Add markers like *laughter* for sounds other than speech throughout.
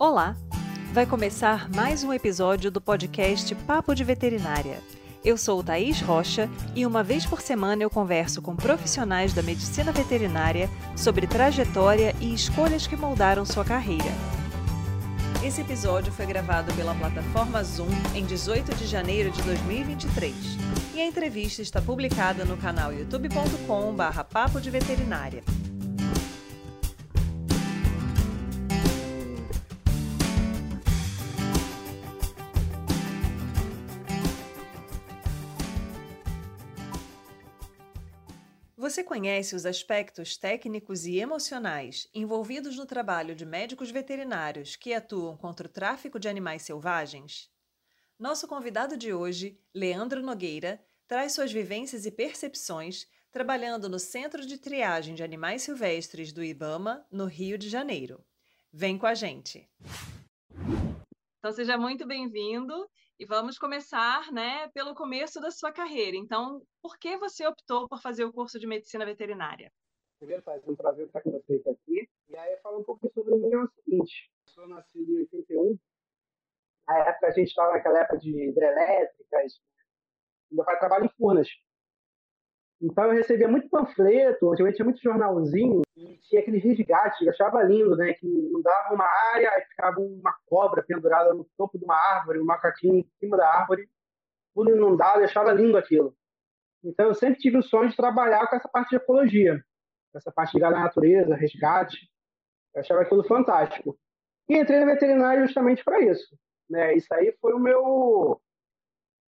Olá! Vai começar mais um episódio do podcast Papo de Veterinária. Eu sou Thaís Rocha e uma vez por semana eu converso com profissionais da medicina veterinária sobre trajetória e escolhas que moldaram sua carreira. Esse episódio foi gravado pela plataforma Zoom em 18 de janeiro de 2023 e a entrevista está publicada no canal youtube.com/papo de veterinária. Você conhece os aspectos técnicos e emocionais envolvidos no trabalho de médicos veterinários que atuam contra o tráfico de animais selvagens? Nosso convidado de hoje, Leandro Nogueira, traz suas vivências e percepções trabalhando no Centro de Triagem de Animais Silvestres do IBAMA, no Rio de Janeiro. Vem com a gente! Então, seja muito bem-vindo e vamos começar, né, pelo começo da sua carreira. Então, por que você optou por fazer o curso de medicina veterinária? Primeiro, faz um prazer estar com vocês aqui. E aí, falar um pouco sobre mim é o seguinte: eu sou nascido em 81. Na época, a gente estava naquela época de hidrelétricas. Meu pai trabalha em Furnas. Então eu recebia muito panfleto, antigamente tinha muito jornalzinho, e tinha aquele resgate, eu achava lindo, né? Que mudava uma área e ficava uma cobra pendurada no topo de uma árvore, um macaquinho em cima da árvore, tudo inundado, eu achava lindo aquilo. Então eu sempre tive o sonho de trabalhar com essa parte de ecologia, com essa parte ligada à natureza, resgate. Eu achava aquilo fantástico. E entrei no veterinário justamente para isso. Né? Isso aí foi o meu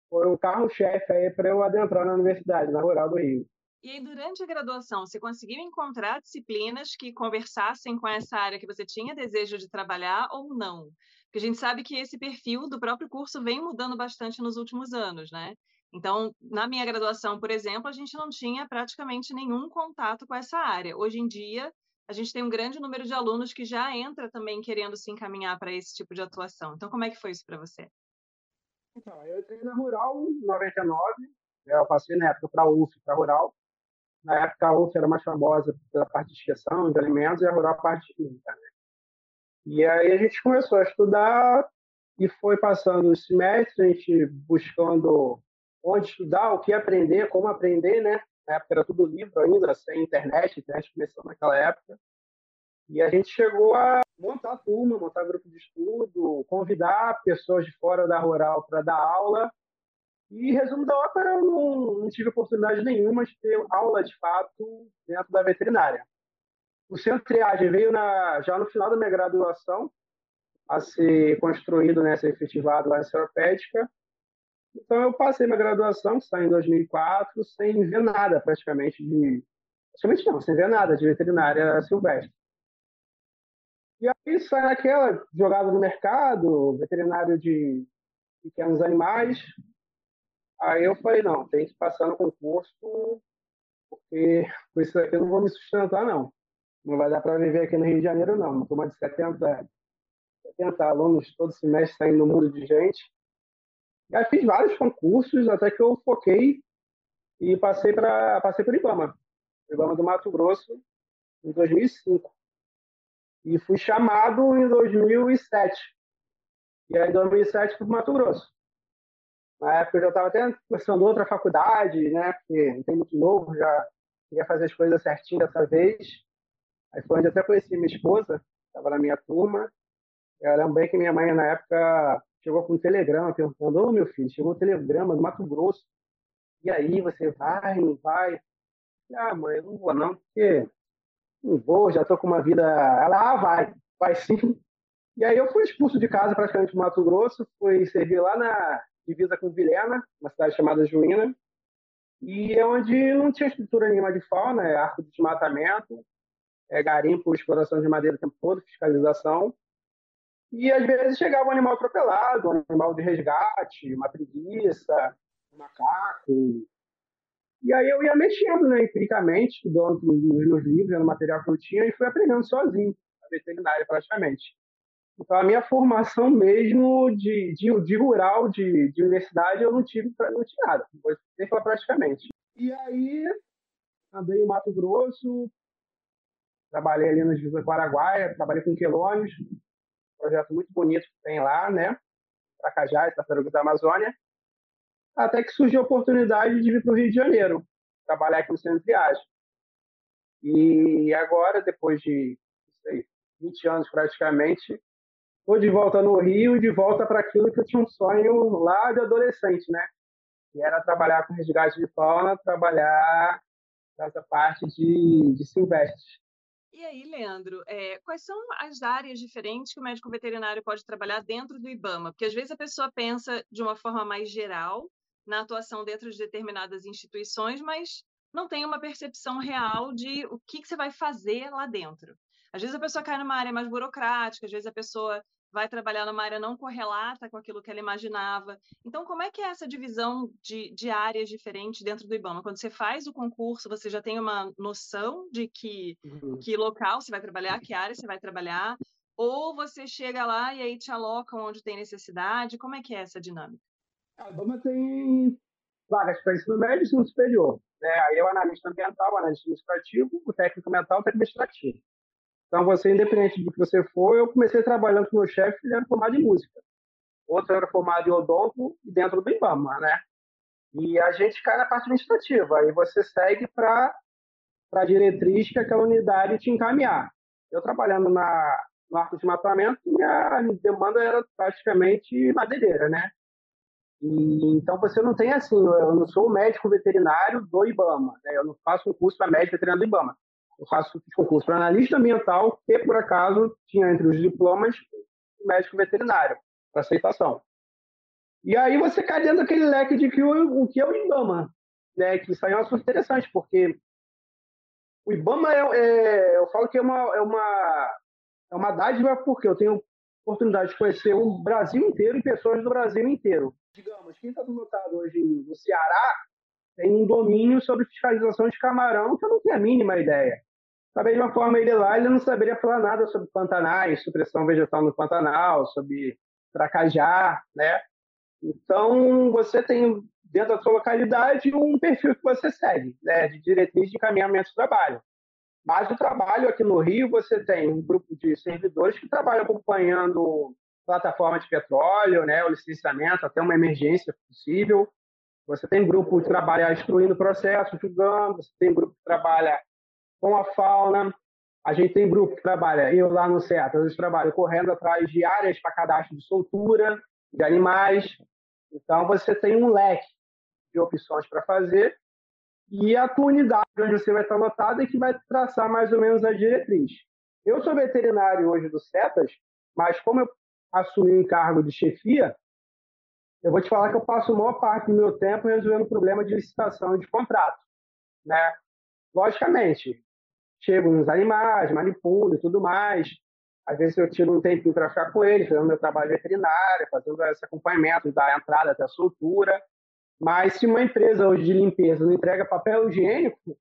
foi o carro-chefe aí para eu adentrar na universidade, na Rural do Rio. E aí, durante a graduação, você conseguiu encontrar disciplinas que conversassem com essa área que você tinha desejo de trabalhar ou não? Porque a gente sabe que esse perfil do próprio curso vem mudando bastante nos últimos anos, né? Então, na minha graduação, por exemplo, a gente não tinha praticamente nenhum contato com essa área. Hoje em dia, a gente tem um grande número de alunos que já entra também querendo se encaminhar para esse tipo de atuação. Então, como é que foi isso para você? Então, eu entrei na Rural em 99, né, eu passei na época para a UF, para a Rural. Na época a UF era mais famosa pela parte de inspeção de alimentos e a Rural a parte de química. Né? E aí a gente começou a estudar e foi passando os semestres, a gente buscando onde estudar, o que aprender, como aprender, né? Na época era tudo livro ainda, sem internet, a internet começou naquela época. E a gente chegou a montar turma, montar grupo de estudo, convidar pessoas de fora da rural para dar aula. E, resumo da ópera, eu não, não, tive oportunidade nenhuma de ter aula de fato dentro da veterinária. O centro de triagem veio na, já no final da minha graduação a ser construído, né, a ser efetivado lá em Seropédica. Então, eu passei minha graduação, que em 2004, sem ver nada praticamente de. Praticamente não, sem ver nada de veterinária silvestre. E aí sai naquela jogada no mercado, veterinário de pequenos animais. Aí eu falei, não, tem que passar no concurso, porque com isso aqui eu não vou me sustentar, não. Não vai dar para viver aqui no Rio de Janeiro, não. Uma turma de 70, 70 alunos todo semestre saindo no mundo de gente. E aí fiz vários concursos, até que eu foquei e passei para passei por Ibama. Ibama do Mato Grosso, em 2005 e fui chamado em 2007. E aí, em 2007, fui para Mato Grosso. Na época, eu já estava até começando outra faculdade, né? Porque não tem muito novo, já queria fazer as coisas certinho dessa vez. Aí foi onde eu até conheci minha esposa, estava na minha turma. Eu lembro bem que minha mãe, na época, chegou com um telegrama perguntando: Ô, meu filho, chegou um telegrama do Mato Grosso. E aí, você vai, não vai? Ah, mãe, eu não vou não, porque não vou, já estou com uma vida. Ela, ah, vai, vai sim. E aí eu fui expulso de casa praticamente do Mato Grosso, fui servir lá na divisa com Vilhena, uma cidade chamada Juína, e é onde não tinha estrutura nenhuma de fauna, é arco de desmatamento, é garimpo, exploração de madeira o tempo todo, fiscalização. E às vezes chegava um animal atropelado, um animal de resgate, uma preguiça, um macaco, e aí eu ia mexendo, né, empiricamente, estudando nos meus livros, no material que eu tinha, e fui aprendendo sozinho, a veterinária praticamente. Então a minha formação mesmo de, de, de rural, de, de, universidade, eu não tive, não tive nada, nem falar praticamente. E aí andei em Mato Grosso, trabalhei ali na divisa com Araguaia, trabalhei com quelônios, projeto muito bonito que tem lá, né? Para Cajás, Tartarugas da Amazônia. Até que surgiu a oportunidade de vir para o Rio de Janeiro, trabalhar aqui no centro de triagem. E agora, depois de sei, 20 anos praticamente, estou de volta no Rio, de volta para aquilo que eu tinha um sonho lá de adolescente, né? Que era trabalhar com resgate de fauna, trabalhar nessa parte de, de silvestres. E aí, Leandro, é, quais são as áreas diferentes que o médico veterinário pode trabalhar dentro do IBAMA? Porque às vezes a pessoa pensa de uma forma mais geral na atuação dentro de determinadas instituições, mas não tem uma percepção real de o que, que você vai fazer lá dentro. Às vezes a pessoa cai numa área mais burocrática, às vezes a pessoa vai trabalhar numa área não correlata com aquilo que ela imaginava. Então, como é que é essa divisão de, de áreas diferentes dentro do IBAMA? Quando você faz o concurso, você já tem uma noção de que, uhum. que local você vai trabalhar, que área você vai trabalhar, ou você chega lá e aí te alocam onde tem necessidade? Como é que é essa dinâmica? A IBAMA tem vagas para ensino médio e ensino superior. Né? Aí é o analista ambiental, o analista administrativo, o técnico ambiental o técnico administrativo. Então, você, independente do que você for, eu comecei trabalhando com meu chefe, ele era formado em música. Outro era formado em odonto e dentro do IBAMA, né? E a gente cai na parte administrativa. Aí você segue para a diretriz que aquela unidade te encaminhar. Eu trabalhando na, no arco de matamento, minha demanda era praticamente madeireira, né? E, então você não tem assim, eu não sou médico veterinário do IBAMA, né? eu não faço um curso para médico veterinário do IBAMA eu faço concurso para analista ambiental, que por acaso tinha entre os diplomas médico veterinário, para aceitação. E aí você cai dentro daquele leque de que o, o que é o IBAMA, né? Que isso aí é um assunto interessante, porque o IBAMA é, é, eu falo que é uma, é uma, é uma dádiva porque eu tenho oportunidade de conhecer o Brasil inteiro e pessoas do Brasil inteiro. Digamos, quem está lotado hoje no Ceará tem um domínio sobre fiscalização de camarão que eu não tenho a mínima ideia. Da mesma forma, ele lá ele não saberia falar nada sobre pantanais, supressão vegetal no Pantanal, sobre tracajá, né? Então, você tem dentro da sua localidade um perfil que você segue, né, de diretriz de encaminhamento de trabalho. Mas o trabalho aqui no Rio, você tem um grupo de servidores que trabalham acompanhando plataforma de petróleo, né, o licenciamento até uma emergência possível. Você tem grupo que trabalha instruindo o processo, julgando, você tem grupo que trabalha com a fauna. A gente tem grupo que trabalha, eu lá no CETA, eu trabalho correndo atrás de áreas para cadastro de soltura de animais. Então, você tem um leque de opções para fazer e a tua unidade onde você vai estar lotado é que vai traçar mais ou menos a diretriz. Eu sou veterinário hoje do CETAS, mas como eu assumi um cargo de chefia, eu vou te falar que eu passo a maior parte do meu tempo resolvendo problema de licitação e de contrato. Né? Logicamente, chego nos animais, manipulo e tudo mais. Às vezes eu tiro um tempinho para ficar com eles, fazendo meu trabalho veterinário, fazendo esse acompanhamento da entrada até a soltura. Mas se uma empresa hoje de limpeza não entrega papel higiênico,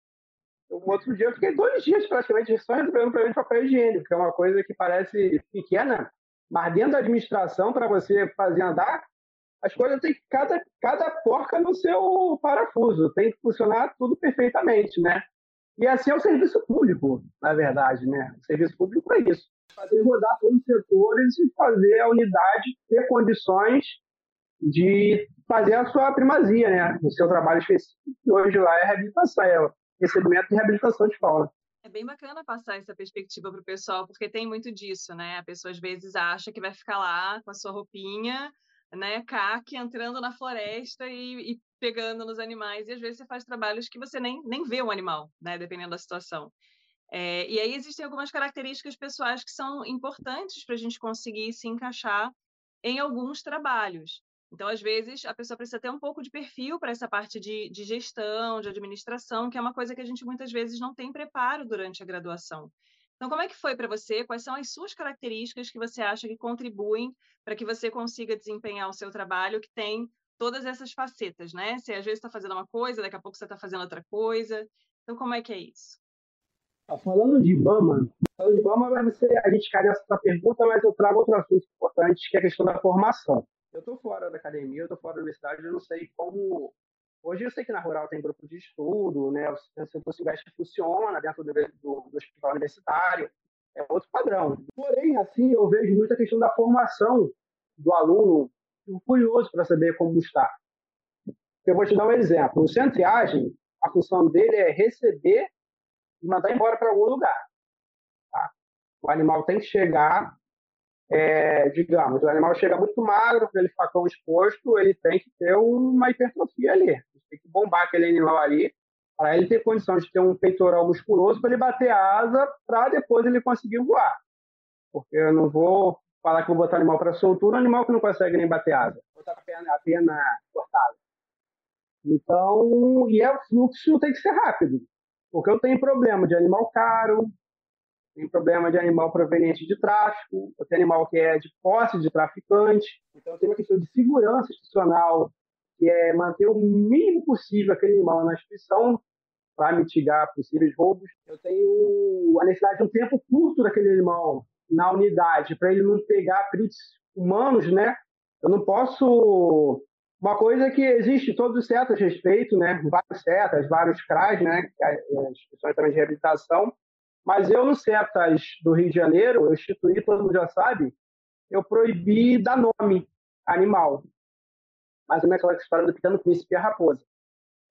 um outro dia eu fiquei dois dias praticamente só resolvendo problema de papel higiênico, que é uma coisa que parece pequena, mas dentro da administração, para você fazer andar, as coisas têm cada, cada porca no seu parafuso, tem que funcionar tudo perfeitamente, né? E assim é o serviço público, na verdade, né? O serviço público é isso. Fazer rodar todos os setores e fazer a unidade ter condições de fazer a sua primazia, né? O seu trabalho específico, hoje lá é reabilitação, é recebimento de reabilitação de fauna. É bem bacana passar essa perspectiva para o pessoal, porque tem muito disso, né? A pessoa às vezes acha que vai ficar lá com a sua roupinha, né, CAC, entrando na floresta e, e pegando nos animais, e às vezes você faz trabalhos que você nem, nem vê o animal, né, dependendo da situação. É, e aí existem algumas características pessoais que são importantes para a gente conseguir se encaixar em alguns trabalhos. Então, às vezes, a pessoa precisa ter um pouco de perfil para essa parte de, de gestão, de administração, que é uma coisa que a gente muitas vezes não tem preparo durante a graduação. Então, como é que foi para você? Quais são as suas características que você acha que contribuem para que você consiga desempenhar o seu trabalho que tem todas essas facetas, né? Você às vezes está fazendo uma coisa, daqui a pouco você está fazendo outra coisa. Então, como é que é isso? Ah, falando de IBAMA, falando de IBAMA, ser, a gente cai nessa pergunta, mas eu trago outro assunto importante, que é a questão da formação. Eu estou fora da academia, eu estou fora da universidade, eu não sei como Hoje eu sei que na Rural tem grupo de estudo, né? o Centro Silvestre funciona dentro do, do, do hospital universitário. é outro padrão. Porém, assim, eu vejo muita questão da formação do aluno, curioso para saber como está. Eu vou te dar um exemplo. O centro triagem, a função dele é receber e mandar embora para algum lugar. Tá? O animal tem que chegar, é, digamos, o animal chega muito magro, para ele tão exposto, ele tem que ter uma hipertrofia ali. Tem que bombar aquele animal ali para ele ter condição de ter um peitoral musculoso para ele bater a asa para depois ele conseguir voar. Porque eu não vou falar que vou botar animal para soltura, animal que não consegue nem bater asa. Botar a perna, a perna cortada. Então, e é o fluxo tem que ser rápido. Porque eu tenho problema de animal caro, tem problema de animal proveniente de tráfico, tenho animal que é de posse de traficante. Então, tem uma questão de segurança institucional, que é manter o mínimo possível aquele animal na instituição para mitigar possíveis roubos. Eu tenho a necessidade de um tempo curto daquele animal na unidade para ele não pegar atritos humanos, né? Eu não posso uma coisa que existe todos os certos respeito, né? Vários CETAs, vários CRAs, né? As instituições também de reabilitação. Mas eu, no CETAS do Rio de Janeiro, eu instituí, todo mundo já sabe, eu proibi dar nome animal mais ou menos aquela história do pequeno príncipe e a raposa.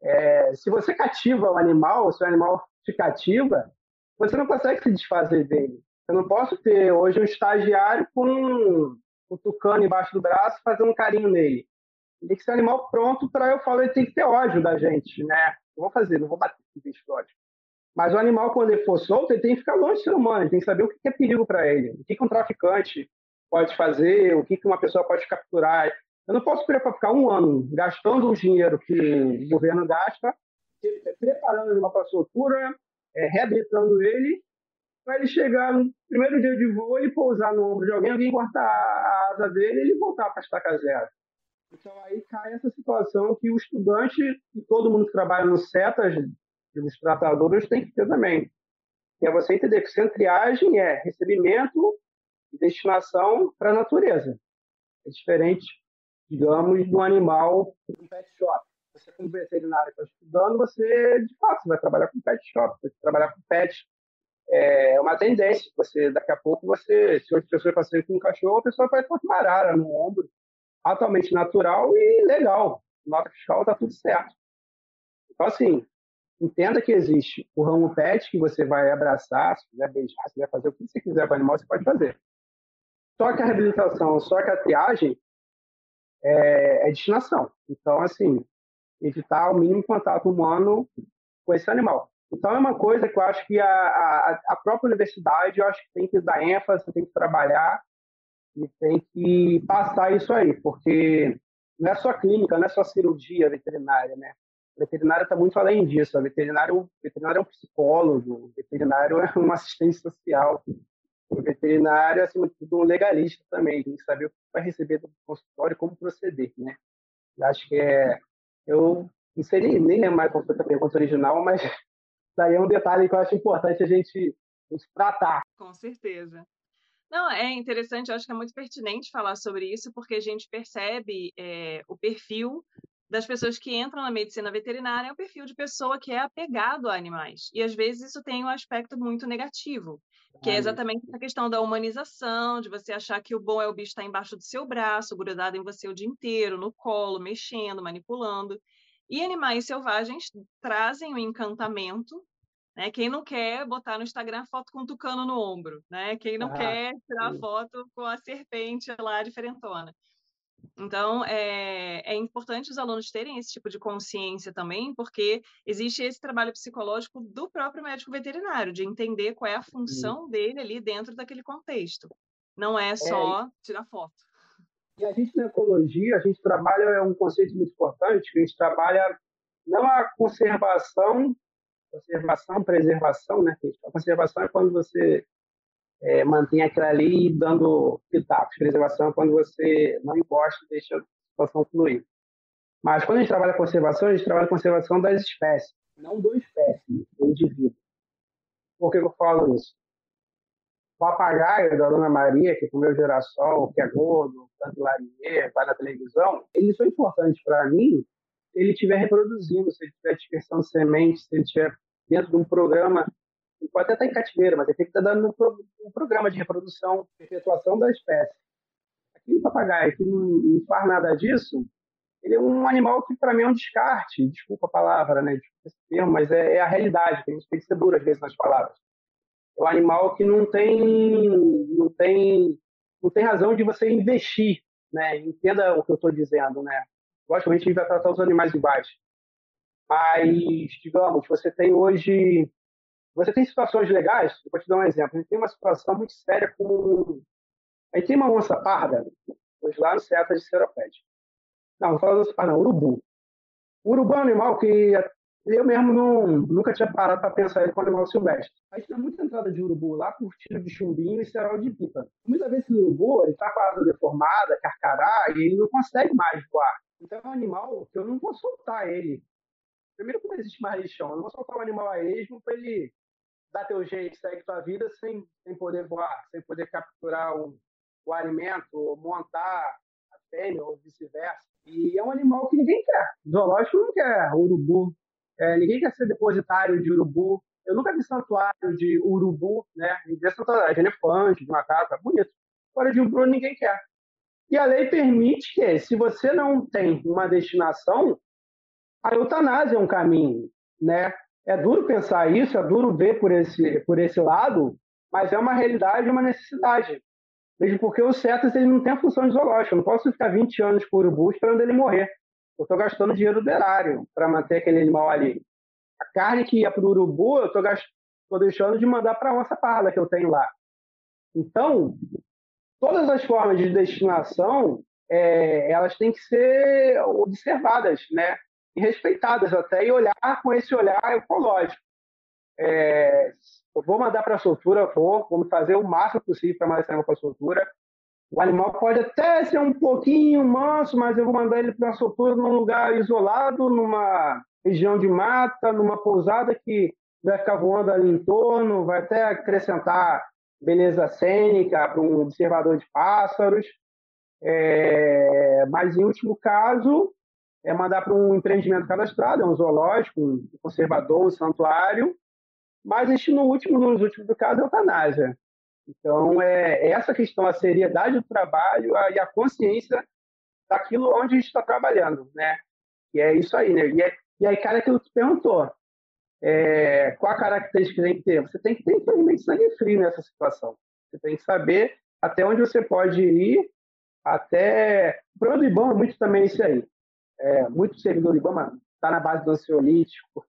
É, se você cativa o animal, se o animal te cativa, você não consegue se desfazer dele. Eu não posso ter hoje um estagiário com um, um tucano embaixo do braço fazendo um carinho nele. Tem que ser um animal pronto para eu falar, ele tem que ter ódio da gente, né? Não vou fazer, não vou bater com bicho ódio. Mas o animal, quando ele for solto, ele tem que ficar longe do ser humano, ele tem que saber o que é perigo para ele, o que um traficante pode fazer, o que uma pessoa pode capturar. Eu não posso ficar um ano gastando o dinheiro que o governo gasta, preparando ele para a soltura, é, reabilitando ele, para ele chegar no primeiro dia de voo, ele pousar no ombro de alguém, alguém cortar a asa dele e ele voltar para a estaca zero. Então aí cai essa situação que o estudante e todo mundo que trabalha no CETAS, os tratadores, tem que ter também. Que é você entender que centriagem é recebimento e destinação para a natureza. É diferente digamos, do animal um pet shop. Você, como veterinário está estudando, você, de fato, vai trabalhar com pet shop, vai trabalhar com pet. É uma tendência. Você, daqui a pouco, você, se outra pessoa passar com um cachorro, a pessoa vai com uma arara no ombro, atualmente natural e legal. Nota fiscal está tudo certo. Então, assim, entenda que existe o ramo pet que você vai abraçar, se quiser beijar, se quiser fazer o que você quiser para o animal, você pode fazer. Só que a reabilitação, só que a triagem, é, é destinação. Então, assim, evitar o mínimo contato humano com esse animal. Então, é uma coisa que eu acho que a, a, a própria universidade, eu acho que tem que dar ênfase, tem que trabalhar e tem que passar isso aí, porque não é só clínica, não é só cirurgia veterinária, né? Veterinário está muito além disso. O veterinário, o veterinário é um psicólogo, veterinário é um assistente social, o veterinário, acima de tudo, um legalista também, tem que saber o que vai receber do consultório como proceder, né? Eu acho que é... Eu não sei nem, nem lembro mais qual foi a pergunta original, mas *laughs* daí é um detalhe que eu acho importante a gente, a gente tratar. Com certeza. Não, é interessante, eu acho que é muito pertinente falar sobre isso, porque a gente percebe é, o perfil das pessoas que entram na medicina veterinária é o perfil de pessoa que é apegado a animais. E às vezes isso tem um aspecto muito negativo, que é exatamente essa questão da humanização, de você achar que o bom é o bicho estar embaixo do seu braço, grudado em você o dia inteiro, no colo, mexendo, manipulando. E animais selvagens trazem o encantamento, né? Quem não quer botar no Instagram foto com um tucano no ombro, né? Quem não ah, quer tirar sim. foto com a serpente lá diferentona. Então, é, é importante os alunos terem esse tipo de consciência também, porque existe esse trabalho psicológico do próprio médico veterinário, de entender qual é a função dele ali dentro daquele contexto. Não é, é só é, tirar foto. E a gente na ecologia, a gente trabalha, é um conceito muito importante, que a gente trabalha não a conservação, conservação, preservação, né? A conservação é quando você é, mantém aquilo ali dando pitacos. Preservação é quando você não encosta e deixa a situação fluir. Mas quando a gente trabalha conservação, a gente trabalha conservação das espécies, não do espécie, do indivíduo. Por que eu falo isso? O papagaio da Dona Maria, que comeu girassol, que é gordo, tanto larier, vai na televisão, eles são importantes para mim se ele estiver reproduzindo, se ele estiver dispersando sementes, se ele estiver dentro de um programa Pode até estar em cativeiro, mas ele tem que estar dando um, programa de reprodução, perpetuação da espécie. Aquele papagaio que não, não faz nada disso, ele é um animal que para mim é um descarte, desculpa a palavra, né, esse termo, mas é, é, a realidade, a gente tem que ser duro às vezes nas palavras. É um animal que não tem, não tem, não tem razão de você investir, né, entenda o que eu estou dizendo, né. Logicamente a gente vai tratar os animais iguais, mas, digamos, você tem hoje, você tem situações legais, vou te dar um exemplo, a gente tem uma situação muito séria com, a gente tem uma onça parda, hoje lá no Ceata de Seropédia, não, vou falar ah, não, urubu. O urubu é um animal que eu mesmo não, nunca tinha parado para pensar ele como animal silvestre. A gente tem muita entrada de urubu lá por tiro de chumbinho e cerol de pipa. Muitas vezes o urubu ele está com a asa deformada, carcará, e ele não consegue mais voar. Então é um animal que eu não vou soltar ele. Primeiro que não existe mais lixão. Eu não vou soltar um animal a esmo para ele dar teu jeito, segue tua vida sem, sem poder voar, sem poder capturar um, o alimento, montar a fêmea ou vice-versa. E é um animal que ninguém quer. Zoológico não quer urubu. É, ninguém quer ser depositário de urubu. Eu nunca vi santuário de urubu, né? Vi santuário de elefante, de macaco, é bonito. Agora de urubu ninguém quer. E a lei permite que, se você não tem uma destinação, a eutanásia é um caminho, né? É duro pensar isso, é duro ver por esse, por esse lado, mas é uma realidade, uma necessidade. Mesmo porque o cetas ele não tem a função de zoológico. Eu não posso ficar 20 anos com o urubu esperando ele morrer. Eu estou gastando dinheiro do erário para manter aquele animal ali. A carne que ia para o urubu, eu estou gast... deixando de mandar para a onça parda que eu tenho lá. Então, todas as formas de destinação, é, elas têm que ser observadas, né? E respeitadas até, e olhar com esse olhar ecológico. É, eu vou mandar para a soltura, vou, vou fazer o máximo possível para mandar esse animal para a soltura. O animal pode até ser um pouquinho manso, mas eu vou mandar ele para a soltura num lugar isolado, numa região de mata, numa pousada que vai ficar voando ali em torno, vai até acrescentar beleza cênica para um observador de pássaros. É, mas, em último caso, é mandar para um empreendimento cadastrado, é um zoológico, um conservador, um santuário, mas este, no último, nos últimos do caso, é eutanásia. Então, é, é essa questão, a seriedade do trabalho a, e a consciência daquilo onde a gente está trabalhando, né? E é isso aí, né? E, é, e aí, cara, aquilo que tu perguntou, é, qual a característica que tem que ter? Você tem que ter, infelizmente, sangue frio nessa situação. Você tem que saber até onde você pode ir, até... O problema do IBAMA é muito também isso aí. É, muito servidor do IBAMA está na base do ansiolítico,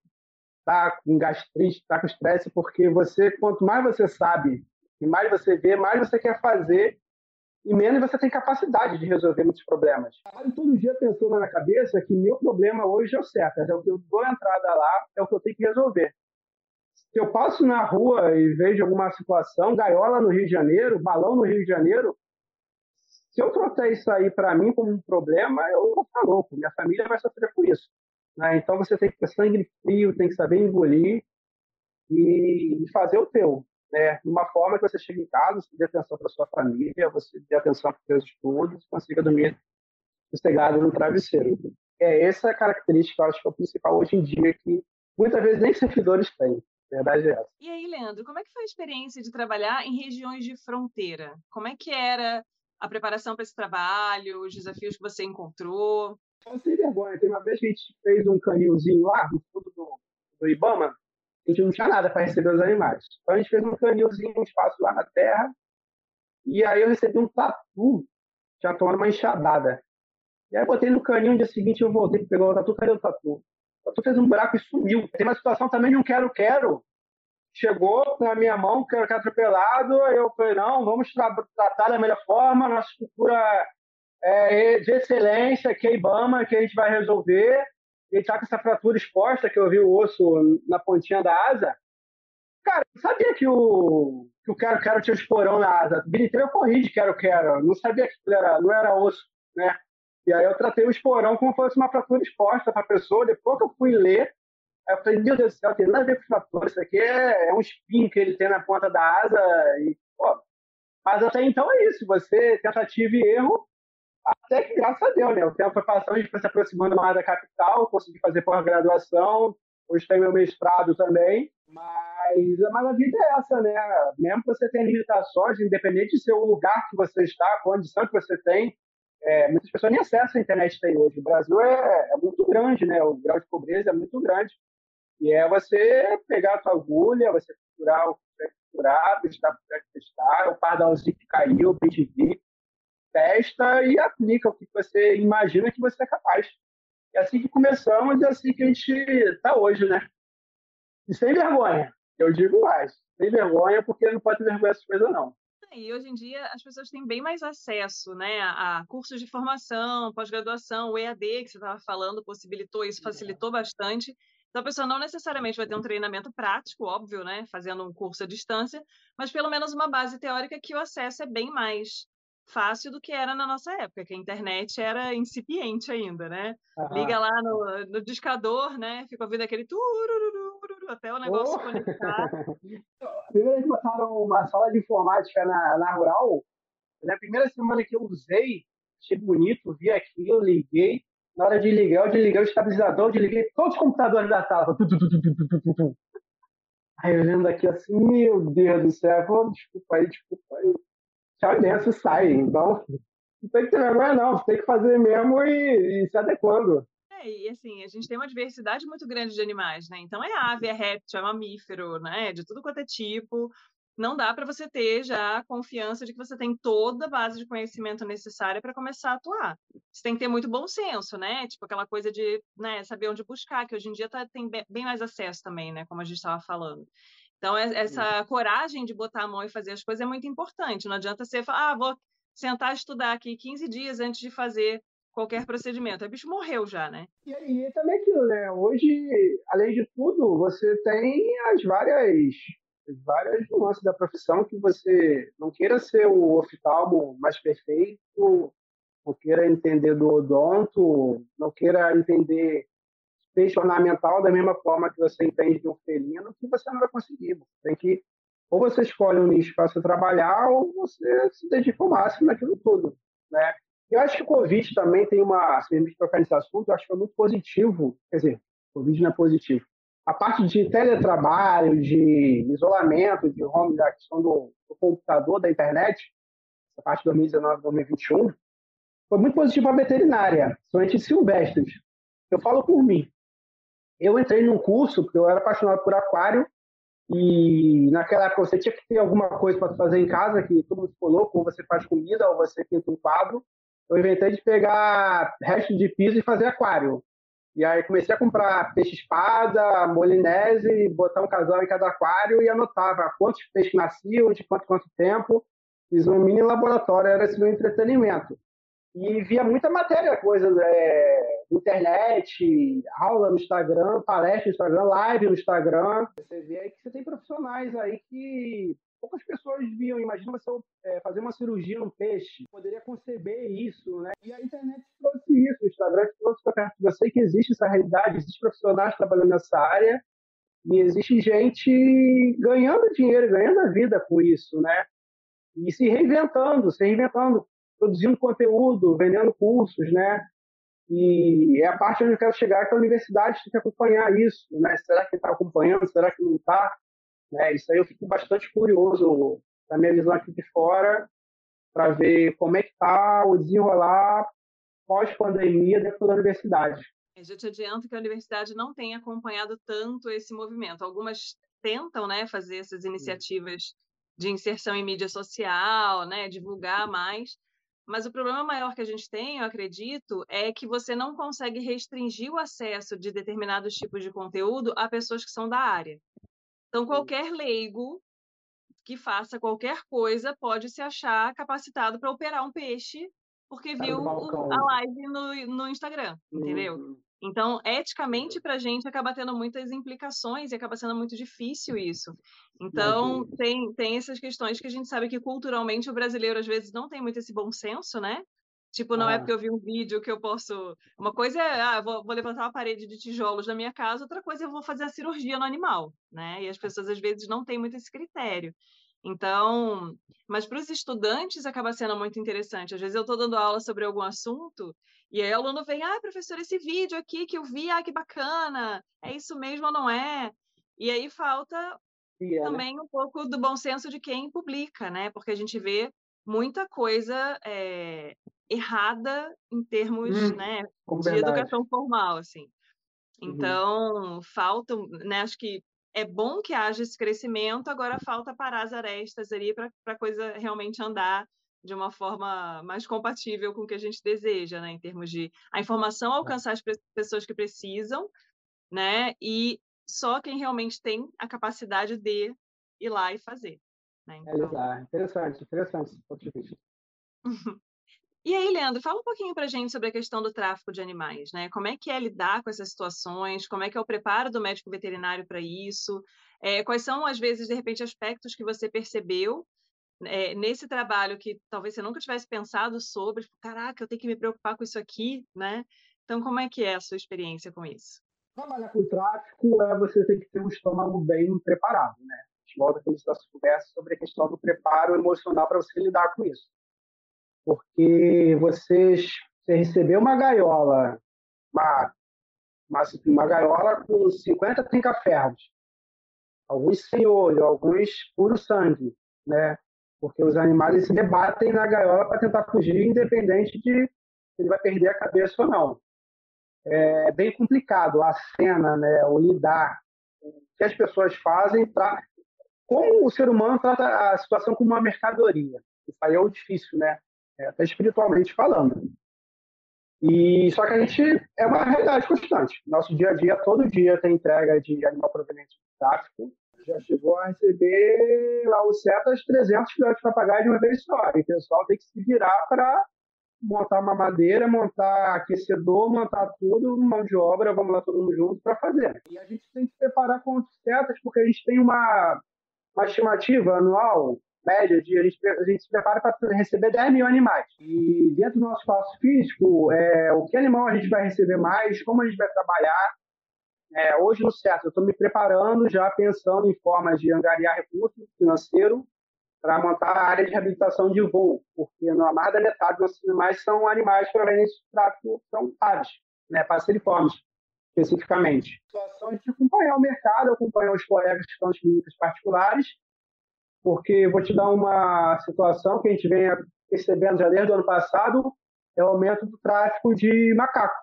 está com gastrite, está com estresse, porque você, quanto mais você sabe e mais você vê, mais você quer fazer e menos você tem capacidade de resolver muitos problemas. Eu todo dia pensando na cabeça que meu problema hoje é o certo, é o que eu dou entrada lá, é o que eu tenho que resolver. Se eu passo na rua e vejo alguma situação, gaiola no Rio de Janeiro, balão no Rio de Janeiro, se eu trouxer isso aí para mim como um problema, eu vou ficar louco, minha família vai sofrer por isso. Né? Então você tem que ter sangue frio, tem que saber engolir e, fazer o teu. Né? De uma forma que você chegue em casa, você dê atenção para sua família, você dê atenção para os seus estudos, consiga dormir sossegado no travesseiro. É essa característica, eu acho que é o principal hoje em dia, que muitas vezes nem servidores têm. Verdade é essa. E aí, Leandro, como é que foi a experiência de trabalhar em regiões de fronteira? Como é que era a preparação para esse trabalho, os desafios que você encontrou? Só sem vergonha. Tem uma vez que a gente fez um canilzinho lá, no fundo do, do Ibama, a gente não tinha nada para receber os animais. Então a gente fez um canilzinho, um espaço lá na terra, e aí eu recebi um tatu, já tomando uma enxadada. E aí eu botei no canil, no dia seguinte eu voltei, pegou o tatu, cadê o tatu? O tatu fez um buraco e sumiu. Tem uma situação também de um quero-quero. Chegou na minha mão, quero-quero atropelado, eu falei, não, vamos tra tratar da melhor forma, nossa estrutura é, de excelência, que é Ibama, que a gente vai resolver. Ele está com essa fratura exposta, que eu vi o osso na pontinha da asa. Cara, sabia que o, que o Quero tinha um esporão na asa. Gritei, eu corri de Quero Quero. Não sabia que era, não era osso, né? E aí eu tratei o esporão como se fosse uma fratura exposta para a pessoa. Depois que eu fui ler, eu falei, meu Deus do céu, tem nada a ver com fratura. Isso aqui é, é um espinho que ele tem na ponta da asa. E, pô. Mas até então é isso. Você, tentativa e erro, até que, graças a Deus, né? O tempo foi passando, a gente foi se aproximando mais da capital, consegui fazer pós-graduação, Hoje tem meu mestrado também, mas, mas a vida é essa, né? Mesmo que você tenha limitações, independente de ser o lugar que você está, a condição que você tem, é, muitas pessoas nem acessam a internet tem hoje. O Brasil é, é, muito grande, né? O grau de pobreza é muito grande. E é você pegar a tua agulha, você costurar o que que costurar, testar o que testar, o pardalzinho que caiu, o pedigree, testa e aplica o que você imagina que você é capaz. É assim que começamos e é assim que a gente está hoje, né? E sem vergonha, eu digo mais. Sem vergonha, porque não pode ter vergonha dessas coisas, não. E hoje em dia as pessoas têm bem mais acesso né, a cursos de formação, pós-graduação, o EAD que você estava falando possibilitou isso, facilitou bastante. Então a pessoa não necessariamente vai ter um treinamento prático, óbvio, né, fazendo um curso à distância, mas pelo menos uma base teórica que o acesso é bem mais fácil do que era na nossa época, que a internet era incipiente ainda, né? Uhum. Liga lá no, no, discador, né? Fica ouvindo aquele turururu, até o negócio oh. conectar. *laughs* Primeiro eles botaram uma sala de informática na, na Rural, na primeira semana que eu usei, achei bonito, vi aquilo, liguei, na hora de ligar, eu desliguei o estabilizador, desliguei todos os computadores da sala. Aí eu olhando aqui assim, meu Deus do céu, oh, desculpa aí, desculpa aí tchau e sai. Então, não tem que ter vergonha, não. Tem que fazer mesmo e, e se adequando. É, e assim, a gente tem uma diversidade muito grande de animais, né? Então é ave, é réptil, é mamífero, né? De tudo quanto é tipo. Não dá para você ter já a confiança de que você tem toda a base de conhecimento necessária para começar a atuar. Você tem que ter muito bom senso, né? Tipo aquela coisa de né, saber onde buscar, que hoje em dia tá, tem bem mais acesso também, né? Como a gente estava falando. Então, essa coragem de botar a mão e fazer as coisas é muito importante. Não adianta você falar, ah, vou sentar estudar aqui 15 dias antes de fazer qualquer procedimento. O bicho morreu já, né? E, e também aquilo, né? Hoje, além de tudo, você tem as várias as várias nuances da profissão que você não queira ser o oftalmo mais perfeito, não queira entender do odonto, não queira entender peixe ornamental da mesma forma que você entende de um felino, que você não vai conseguir. Tem que, ou você escolhe um nicho para você trabalhar, ou você se dedica ao máximo naquilo tudo. Né? Eu acho que o Covid também tem uma, se me trocar nesse assunto, eu acho que foi muito positivo, quer dizer, o Covid não é positivo. A parte de teletrabalho, de isolamento, de home, da questão do, do computador, da internet, essa parte de 2019, 2021, foi muito positivo para a veterinária, somente silvestres. Eu falo por mim. Eu entrei num curso, porque eu era apaixonado por aquário, e naquela época você tinha que ter alguma coisa para fazer em casa, que todo mundo ficou louco, ou você faz comida, ou você pinta um quadro. Eu inventei de pegar resto de piso e fazer aquário. E aí comecei a comprar peixe-espada, molinese, botar um casal em cada aquário e anotava quantos peixes nasciam, de quanto quanto tempo. Fiz um mini laboratório, era esse meu entretenimento. E via muita matéria, coisas é, internet, aula no Instagram, palestra no Instagram, live no Instagram. Você vê aí que você tem profissionais aí que poucas pessoas viam. Imagina você é, fazer uma cirurgia no peixe, poderia conceber isso, né? E a internet trouxe isso, o Instagram trouxe para perto de você que existe essa realidade, existem profissionais trabalhando nessa área e existe gente ganhando dinheiro, ganhando a vida com isso, né? E se reinventando, se reinventando produzindo conteúdo, vendendo cursos, né? E é a parte onde eu quero chegar, que a universidade tem que acompanhar isso, né? Será que está acompanhando? Será que não está? Né? Isso aí eu fico bastante curioso, da minha visão aqui de fora, para ver como é que está o desenrolar pós-pandemia dentro da universidade. Eu já te adianto que a universidade não tem acompanhado tanto esse movimento. Algumas tentam né, fazer essas iniciativas de inserção em mídia social, né, divulgar mais, mas o problema maior que a gente tem, eu acredito, é que você não consegue restringir o acesso de determinados tipos de conteúdo a pessoas que são da área. Então, qualquer leigo que faça qualquer coisa pode se achar capacitado para operar um peixe porque viu a live no, no Instagram, entendeu? Uhum. Então, eticamente, para a gente, acaba tendo muitas implicações e acaba sendo muito difícil isso. Então, tem, tem essas questões que a gente sabe que culturalmente o brasileiro, às vezes, não tem muito esse bom senso, né? Tipo, não é ah. é porque eu vi um vídeo que eu posso. Uma coisa é, ah, vou, vou, levantar uma parede de tijolos na minha casa, outra coisa é eu vou fazer a cirurgia no animal, né? E as pessoas, às vezes, não têm muito esse critério. Então, mas para os estudantes acaba sendo muito interessante. Às vezes eu estou dando aula sobre algum assunto e aí o aluno vem, ah, professor, esse vídeo aqui que eu vi, ah, que bacana, é isso mesmo ou não é? E aí falta né? também um pouco do bom senso de quem publica, né? Porque a gente vê muita coisa é, errada em termos hum, né, de verdade. educação formal, assim. Uhum. Então, uhum. falta, né, acho que é bom que haja esse crescimento, agora falta parar as arestas ali para a coisa realmente andar de uma forma mais compatível com o que a gente deseja, né, em termos de a informação é. alcançar as pessoas que precisam, né, e só quem realmente tem a capacidade de ir lá e fazer. Né? Então... É, interessante, interessante esse ponto de vista. *laughs* E aí, Leandro, fala um pouquinho para a gente sobre a questão do tráfico de animais, né? Como é que é lidar com essas situações? Como é que é o preparo do médico veterinário para isso? É, quais são, às vezes, de repente, aspectos que você percebeu é, nesse trabalho que talvez você nunca tivesse pensado sobre? Tipo, Caraca, eu tenho que me preocupar com isso aqui, né? Então, como é que é a sua experiência com isso? Trabalhar com tráfico é você ter que ter um estômago bem preparado, né? Volta aqui nossa conversa sobre a questão do preparo emocional para você lidar com isso porque você, você recebeu uma gaiola, uma, uma, uma gaiola com 50 trinca-ferros, alguns sem olho, alguns puro sangue, né? Porque os animais se debatem na gaiola para tentar fugir, independente de se ele vai perder a cabeça ou não. É bem complicado a cena, né? O lidar, o que as pessoas fazem para como o ser humano trata a situação como uma mercadoria. Isso aí é o difícil, né? é, até espiritualmente falando. E só que a gente é uma realidade constante. Nosso dia a dia, todo dia tem entrega de animal proveniente do tráfico. Já chegou a receber lá os setas 300 filhotes de papagaio de uma vez só. E o pessoal tem que se virar para montar uma madeira, montar aquecedor, montar tudo, mão de obra, vamos lá todo mundo junto para fazer. E a gente tem que preparar com os setas, porque a gente tem uma, uma estimativa anual média de a gente, a gente se prepara para receber 10 mil animais. E dentro do nosso espaço físico, é, o que animal a gente vai receber mais, como a gente vai trabalhar. É, hoje, no certo, eu estou me preparando, já pensando em formas de angariar recurso financeiro para montar a área de reabilitação de voo, porque na mais da metade dos animais são animais provenientes de tráfico, são aves, né, passeriformes, especificamente. A situação de acompanhar o mercado, acompanhar os colegas que estão nas clínicas particulares porque vou te dar uma situação que a gente vem percebendo já desde o ano passado, é o aumento do tráfico de macaco.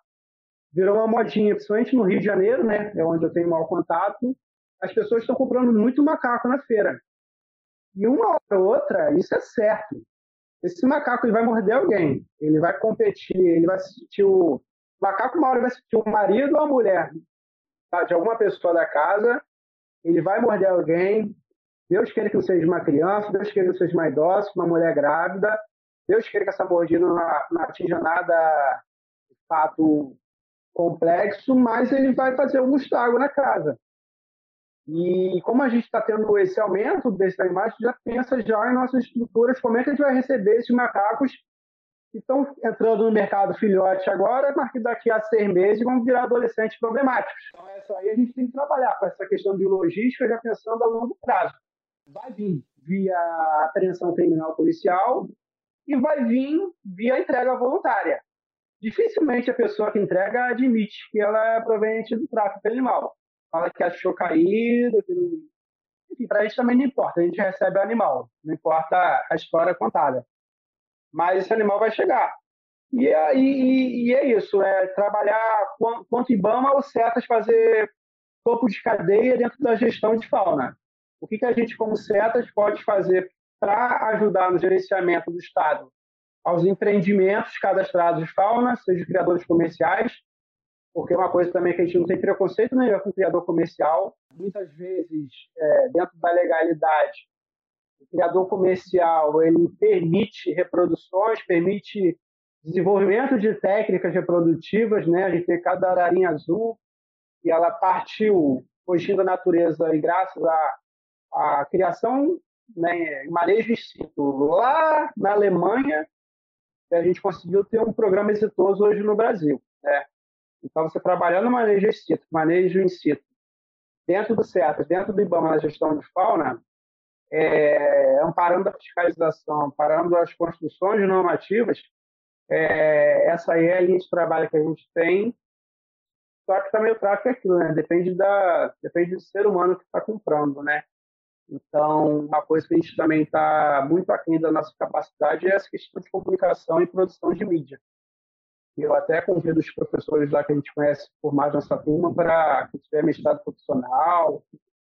Virou uma modinha, principalmente no Rio de Janeiro, né, é onde eu tenho maior contato, as pessoas estão comprando muito macaco na feira. E uma hora ou outra, isso é certo. Esse macaco ele vai morder alguém, ele vai competir, ele vai o, o macaco uma hora vai assistir o marido ou a mulher tá, de alguma pessoa da casa, ele vai morder alguém, Deus queira que eu seja uma criança, Deus queira que eu seja uma idosa, uma mulher grávida, Deus queira que essa mordida não, não atinja nada de fato complexo, mas ele vai fazer algum estrago na casa. E como a gente está tendo esse aumento desses animais, já pensa já em nossas estruturas, como é que a gente vai receber esses macacos estão entrando no mercado filhote agora, mas que daqui a seis meses vão virar adolescentes problemáticos. Então, essa aí a gente tem que trabalhar com essa questão de logística, já pensando a longo prazo vai vir via apreensão criminal policial e vai vir via entrega voluntária. Dificilmente a pessoa que entrega admite que ela é proveniente do tráfico animal. Fala que achou caído, que não... Enfim, para a gente também não importa, a gente recebe animal, não importa a história contada. Mas esse animal vai chegar. E, é, e, e é isso, é trabalhar quanto IBAMA ou CETAS fazer topo de cadeia dentro da gestão de fauna. O que, que a gente, como setas, pode fazer para ajudar no gerenciamento do Estado aos empreendimentos cadastrados de fauna, seja criadores comerciais, porque é uma coisa também que a gente não tem preconceito nenhum com o criador comercial. Muitas vezes, é, dentro da legalidade, o criador comercial ele permite reproduções, permite desenvolvimento de técnicas reprodutivas, né? A gente tem cada ararinha azul e ela partiu fugindo da natureza e graças a a criação né, em manejo in lá na Alemanha, a gente conseguiu ter um programa exitoso hoje no Brasil. Né? Então, você trabalhando manejo situ, manejo in situ, dentro do CETA, dentro do IBAMA na gestão de fauna, é, amparando a fiscalização, amparando as construções normativas, é, essa aí é a linha de trabalho que a gente tem. Só que também o tráfego é aquilo, né? Depende, da, depende do ser humano que está comprando, né? Então, uma coisa que a gente também está muito aquém da nossa capacidade é essa questão de comunicação e produção de mídia. Eu até convido os professores lá que a gente conhece por mais nossa turma para quem tiver mestrado profissional,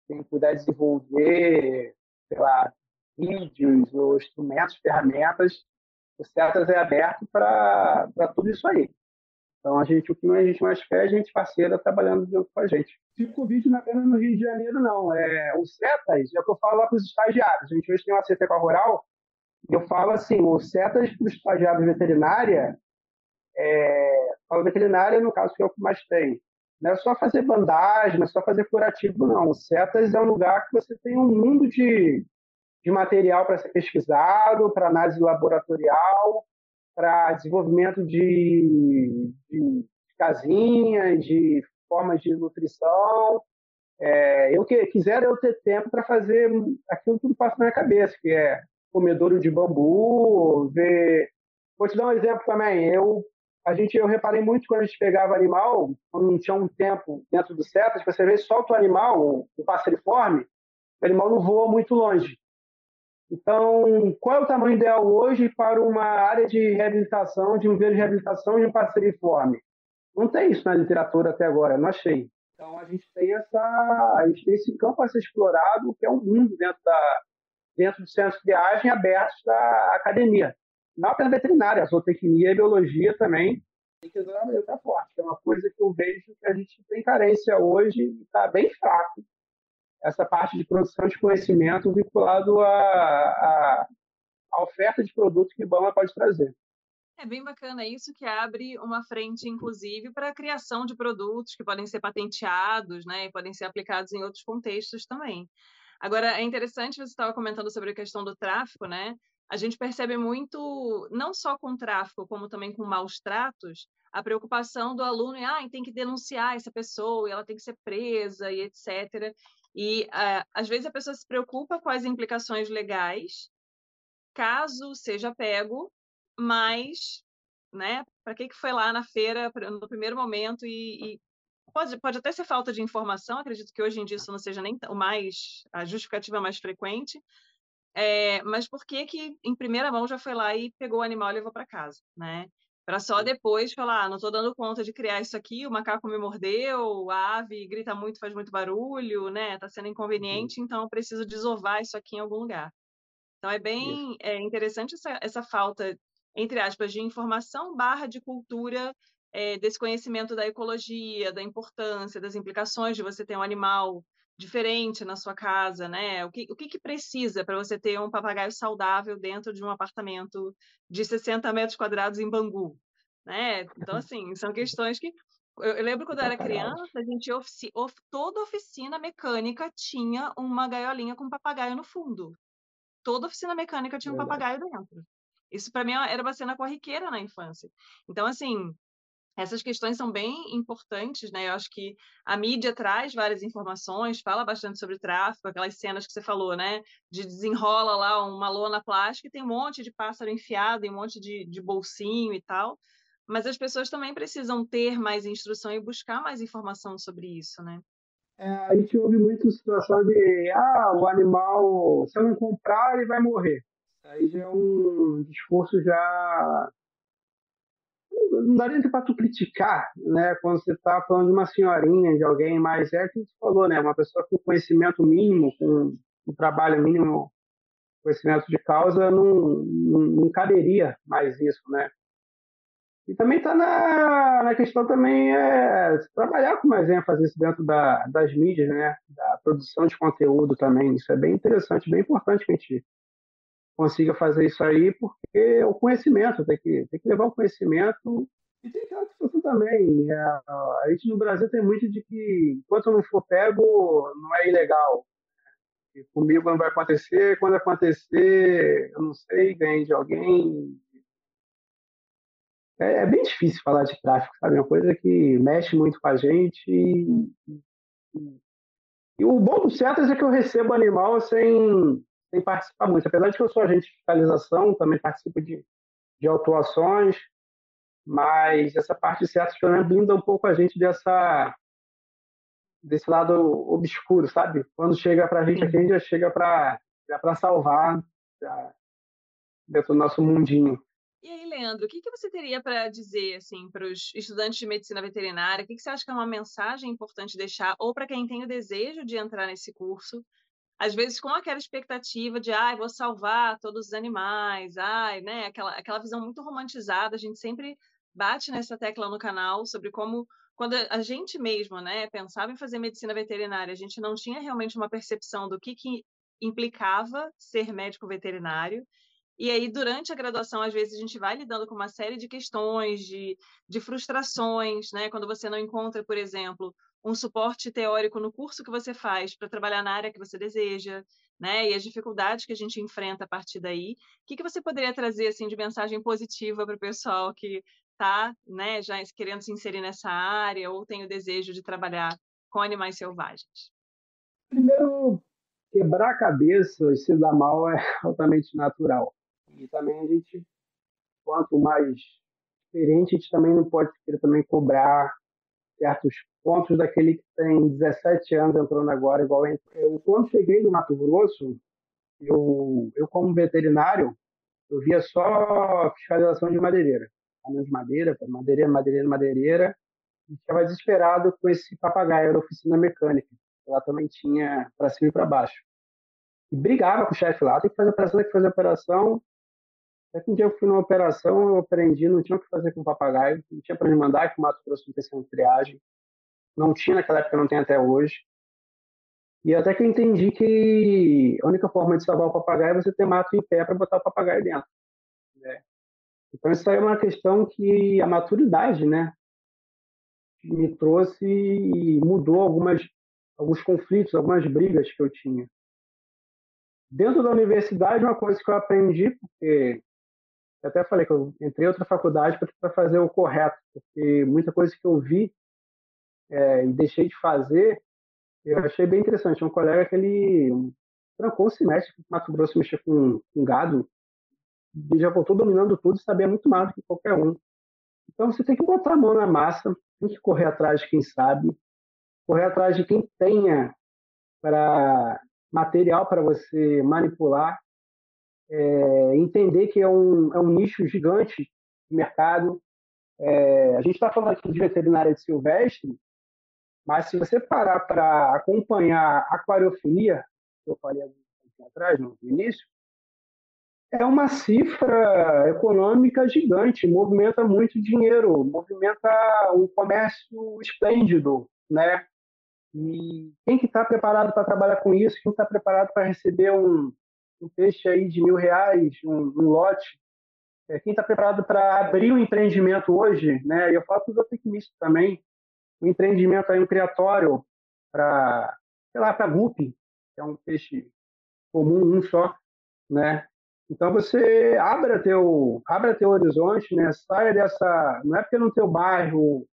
quem puder desenvolver, sei lá, vídeos ou instrumentos, ferramentas, o CETAS é aberto para tudo isso aí. Então, a gente, o que a gente mais quer é gente parceira trabalhando junto com a gente. Fico convite na pena no Rio de Janeiro, não. É, o CETAS é o que eu falo lá para os estagiários. A gente hoje tem uma CT com a Rural, eu falo assim, o CETAS para os estagiários veterinária, é, falo veterinária no caso que é o que mais tem. Não é só fazer bandagem, não é só fazer curativo, não. O CETAS é um lugar que você tem um mundo de, de material para ser pesquisado, para análise laboratorial, para desenvolvimento de, de, casinhas, de formas de nutrição. É, eu que quiser eu ter tempo para fazer aquilo tudo passa na minha cabeça, que é comedouro de bambu, ver. Vou te dar um exemplo também. Eu a gente eu reparei muito quando a gente pegava animal, quando tinha um tempo dentro do setas, você vê solta o animal, o passeriforme, o animal não voa muito longe. Então, qual é o tamanho ideal hoje para uma área de reabilitação, de um vírus de reabilitação de um passeriforme? Não tem isso na literatura até agora, não achei. Então, a gente tem essa, a gente tem esse campo a ser explorado, que é um mundo dentro da dentro do centro de viagem abertos da academia. Não apenas veterinária, a zootecnia e biologia também tem que estar forte, que é uma coisa que eu vejo que a gente tem carência hoje e está bem fraco essa parte de produção de conhecimento vinculado à, oferta de produto que o Bama pode trazer. É bem bacana isso que abre uma frente, inclusive, para a criação de produtos que podem ser patenteados, né, e podem ser aplicados em outros contextos também. Agora, é interessante, você estava comentando sobre a questão do tráfico, né? A gente percebe muito, não só com tráfico, como também com maus tratos, a preocupação do aluno em, ah, tem que denunciar essa pessoa, e ela tem que ser presa e etc. E uh, às vezes a pessoa se preocupa com as implicações legais, caso seja pego, mas, né, para que, que foi lá na feira no primeiro momento e, e, pode, pode até ser falta de informação, acredito que hoje em dia isso não seja nem o mais, a justificativa mais frequente, é, mas por que que em primeira mão já foi lá e pegou o animal e levou para casa, né? para só depois falar, ah, não estou dando conta de criar isso aqui, o macaco me mordeu, a ave grita muito, faz muito barulho, né? Está sendo uhum. inconveniente, uhum. então eu preciso desovar isso aqui em algum lugar. Então é bem é interessante essa, essa falta, entre aspas, de informação barra de cultura é, desse conhecimento da ecologia, da importância, das implicações de você ter um animal diferente na sua casa, né? O que, o que, que precisa para você ter um papagaio saudável dentro de um apartamento de 60 metros quadrados em Bangu, né? Então, *laughs* assim, são questões que... Eu, eu lembro quando eu era criança, a gente ofici... of... toda oficina mecânica tinha uma gaiolinha com um papagaio no fundo. Toda oficina mecânica tinha um papagaio dentro. Isso para mim era uma cena corriqueira na infância. Então, assim, essas questões são bem importantes, né? Eu acho que a mídia traz várias informações, fala bastante sobre tráfico, aquelas cenas que você falou, né? De desenrola lá uma lona plástica e tem um monte de pássaro enfiado, e um monte de, de bolsinho e tal. Mas as pessoas também precisam ter mais instrução e buscar mais informação sobre isso, né? É, a gente ouve muito situação de ah, o animal, se eu não comprar, ele vai morrer. Aí já é um discurso já não dá nem para tu criticar, né? Quando você está falando de uma senhorinha, de alguém mais é que você falou, né? Uma pessoa com conhecimento mínimo, com um trabalho mínimo, conhecimento de causa, não, não, não caberia mais isso, né? E também está na, na questão também é trabalhar com mais ênfase dentro da, das mídias, né? Da produção de conteúdo também. Isso é bem interessante, bem importante que a gente consiga fazer isso aí, porque é o conhecimento, tem que, tem que levar o conhecimento. E tem aquela situação também, é, a gente no Brasil tem muito de que enquanto não for pego, não é ilegal. E comigo não vai acontecer, quando acontecer, eu não sei, ganhei de alguém. É, é, bem difícil falar de tráfico, sabe? É uma coisa que mexe muito com a gente. E, e, e o bom do Cetas é que eu recebo animal sem, sem participar muito. Apesar de que eu sou agente de fiscalização, também participo de, de autuações, mas essa parte de certos problemas blinda um pouco a gente dessa desse lado obscuro, sabe? Quando chega para a gente a gente já chega para para salvar já, dentro do nosso mundinho. E aí, Leandro, o que, que você teria para dizer assim para os estudantes de medicina veterinária? O que, que você acha que é uma mensagem importante deixar, ou para quem tem o desejo de entrar nesse curso, às vezes com aquela expectativa de, ai, ah, vou salvar todos os animais, ai, né, aquela, aquela visão muito romantizada, a gente sempre bate nessa tecla no canal sobre como quando a gente mesmo, né, pensava em fazer medicina veterinária, a gente não tinha realmente uma percepção do que, que implicava ser médico veterinário. E aí, durante a graduação, às vezes a gente vai lidando com uma série de questões, de, de frustrações, né? Quando você não encontra, por exemplo, um suporte teórico no curso que você faz para trabalhar na área que você deseja, né? E as dificuldades que a gente enfrenta a partir daí. O que, que você poderia trazer assim de mensagem positiva para o pessoal que está, né, já querendo se inserir nessa área ou tem o desejo de trabalhar com animais selvagens? Primeiro, quebrar a cabeça e se dar mal é *laughs* altamente natural. E também a gente, quanto mais experiente, a gente também não pode querer também cobrar certos pontos daquele que tem 17 anos entrando agora, igual eu. Quando cheguei no Mato Grosso, eu, eu como veterinário, eu via só fiscalização de madeireira. Caminhão de madeira, madeireira, madeireira, madeireira. E ficava desesperado com esse papagaio, era oficina mecânica. Ela também tinha para cima e para baixo. E brigava com o chefe lá, tem que fazer operação, tem que fazer operação. Até que um dia eu fui numa operação, eu aprendi, não tinha o que fazer com o papagaio, não tinha para me mandar, que o Mato Grosso não tem triagem. Não tinha naquela época, não tem até hoje. E até que eu entendi que a única forma de salvar o papagaio é você ter mato em pé para botar o papagaio dentro. Né? Então, isso aí é uma questão que a maturidade né, me trouxe e mudou algumas, alguns conflitos, algumas brigas que eu tinha. Dentro da universidade, uma coisa que eu aprendi, porque eu até falei que eu entrei em outra faculdade para fazer o correto, porque muita coisa que eu vi é, e deixei de fazer, eu achei bem interessante. Um colega que ele trancou o semestre no Mato Grosso mexer com, com gado, e já voltou dominando tudo e sabia muito mais do que qualquer um. Então você tem que botar a mão na massa, tem que correr atrás de quem sabe, correr atrás de quem tenha para material para você manipular, é, entender que é um, é um nicho gigante de mercado. É, a gente está falando aqui de veterinária de silvestre, mas se você parar para acompanhar a aquariofilia, que eu falei atrás, no início, é uma cifra econômica gigante, movimenta muito dinheiro, movimenta um comércio esplêndido, né? E quem que está preparado para trabalhar com isso? Quem está preparado para receber um, um, peixe aí de mil reais, um, um lote? É, quem está preparado para abrir um empreendimento hoje, né? E eu falo para os zootecnistas também, um empreendimento aí, um criatório para, sei lá, para guppy, que é um peixe comum, um só, né? Então você abra teu, abra teu horizonte, né? Saia dessa, não é porque no teu bairro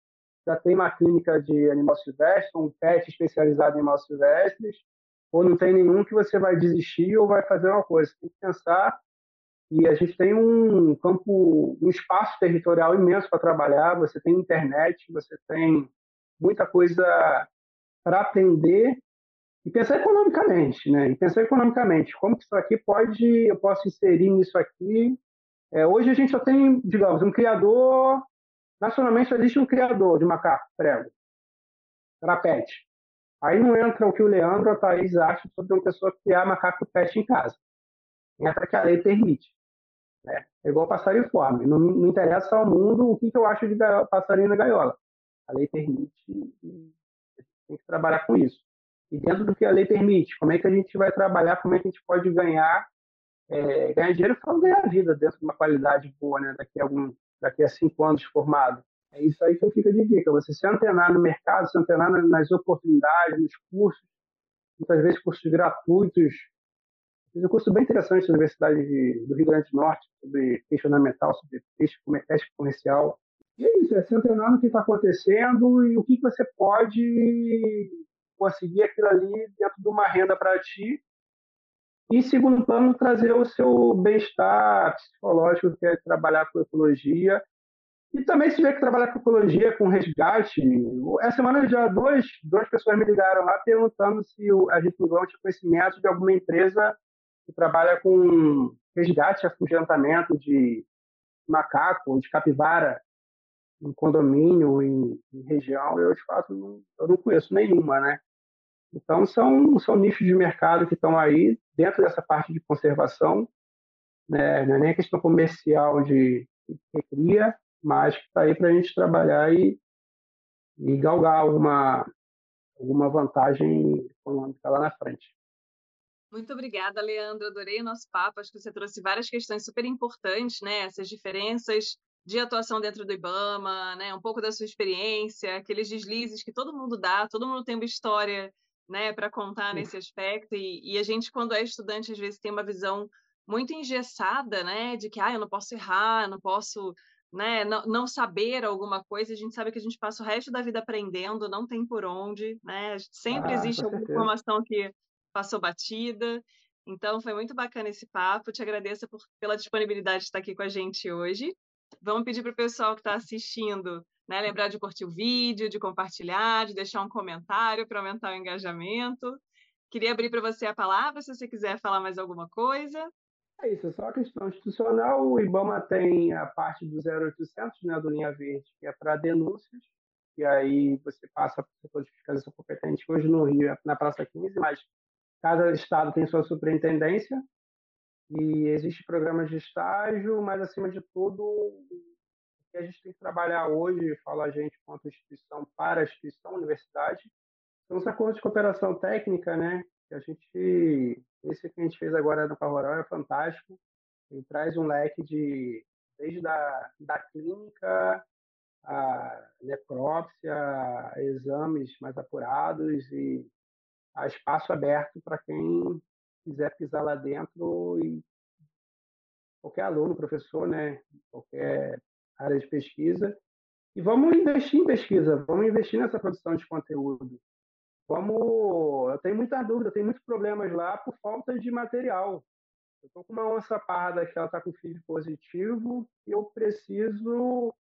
já tem uma clínica de animal silvestre, um pet especializado em animais silvestres, ou não tem nenhum que você vai desistir ou vai fazer uma coisa. Tem que pensar e a gente tem um campo, um espaço territorial imenso para trabalhar. Você tem internet, você tem muita coisa para aprender e pensar economicamente, né? E pensar economicamente, como que isso aqui pode, eu posso inserir nisso aqui. É, hoje a gente só tem, digamos, um criador Nacionalmente existe um criador de macaco prego, para pet. Aí não entra o que o Leandro ou a Thaís acham sobre uma pessoa criar macaco pet em casa. Entra que a lei permite. Né? É igual passarinho fome. Não, não interessa ao mundo o que, que eu acho de passarinho na gaiola. A lei permite tem que trabalhar com isso. E dentro do que a lei permite, como é que a gente vai trabalhar, como é que a gente pode ganhar, é, ganhar dinheiro e ganhar vida dentro de uma qualidade boa, né? Daqui a algum, daqui a cinco anos formado. É isso aí que eu fico de dica, você se antenar no mercado, se antenar nas oportunidades, nos cursos, muitas vezes cursos gratuitos. Fiz um curso bem interessante na Universidade de, do Rio Grande do Norte sobre peixe ornamental, sobre peixe, peixe comercial. E é isso, é se antenar no que está acontecendo e o que, que você pode conseguir aquilo ali dentro de uma renda para ti E, segundo plano, trazer o seu bem-estar psicológico, que é trabalhar com ecologia. E também se vê que trabalhar com ecologia, com resgate. Essa semana já duas, duas pessoas me ligaram lá perguntando se a gente não tinha conhecimento de alguma empresa que trabalha com resgate, afugentamento de macaco, de capivara em condomínio, em, em região. Eu, de fato, não, eu não conheço nenhuma, né? Então, são, são nichos de mercado que estão aí dentro dessa parte de conservação, né? não é nem questão comercial de, de recria, mas que está aí para a gente trabalhar e, e galgar alguma, alguma vantagem econômica lá na frente. Muito obrigada, Leandro. Adorei o nosso papo. Acho que você trouxe várias questões super importantes, né? Essas diferenças de atuação dentro do IBAMA, né? Um pouco da sua experiência, aqueles deslizes que todo mundo dá, todo mundo tem uma história né, para contar nesse aspecto. E, e, a gente, quando é estudante, às vezes tem uma visão muito engessada, né, de que ah, eu não posso errar, não posso, né, não, não saber alguma coisa. A gente sabe que a gente passa o resto da vida aprendendo, não tem por onde, né? Sempre ah, existe alguma informação que passou batida. Então, foi muito bacana esse papo. Te agradeço por, pela disponibilidade de estar aqui com a gente hoje. Vamos pedir para o pessoal que está assistindo né? Lembrar de curtir o vídeo, de compartilhar, de deixar um comentário para aumentar o engajamento. Queria abrir para você a palavra, se você quiser falar mais alguma coisa. É isso, é só a questão institucional. O IBAMA tem a parte do 0800, né, do Linha Verde, que é para denúncias, e aí você passa para o setor de fiscalização competente, hoje no Rio é na Praça 15, mas cada estado tem sua superintendência, e existem programas de estágio, mas, acima de tudo, que a gente tem que trabalhar hoje, fala a gente quanto instituição para a instituição, universidade, são os acordos de cooperação técnica, né? A gente, esse que a gente fez agora no Rural é fantástico, ele traz um leque de desde da, da clínica a necrópsia, a exames mais apurados e a espaço aberto para quem quiser pisar lá dentro e qualquer aluno, professor, né, qualquer área de pesquisa. E vamos investir em pesquisa, vamos investir nessa produção de conteúdo. Vamos, eu tenho muita dúvida, tenho muitos problemas lá por falta de material. Eu estou com uma onça parda que ela está com feed positivo e eu preciso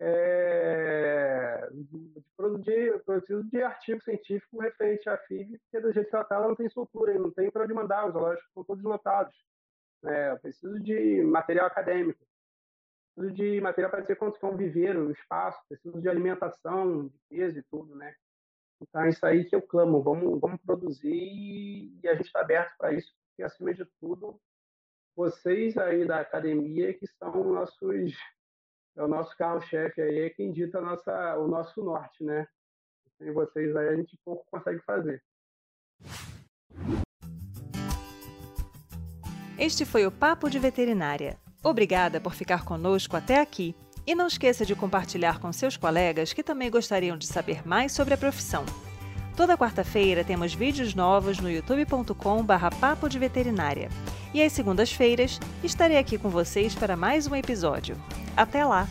é, de, produzir, preciso de artigo científico referente à FIV, porque do jeito que ela está, ela não tem soltura, não tem para onde mandar, os zoológicos estão todos lotados. É, eu preciso de material acadêmico preciso de material para dizer quanto que é um viveiro, um espaço, preciso de alimentação, de peso e tudo, né? Então é isso aí que eu clamo, vamos, vamos produzir e a gente está aberto para isso, porque acima de tudo, vocês aí da academia que são nossos, é o nosso carro-chefe aí, é quem dita nossa, o nosso norte, né? Sem vocês aí a gente pouco consegue fazer. Este foi o Papo de Veterinária. Obrigada por ficar conosco até aqui. E não esqueça de compartilhar com seus colegas que também gostariam de saber mais sobre a profissão. Toda quarta-feira temos vídeos novos no youtube.com/barra papo de veterinária. E às segundas-feiras estarei aqui com vocês para mais um episódio. Até lá!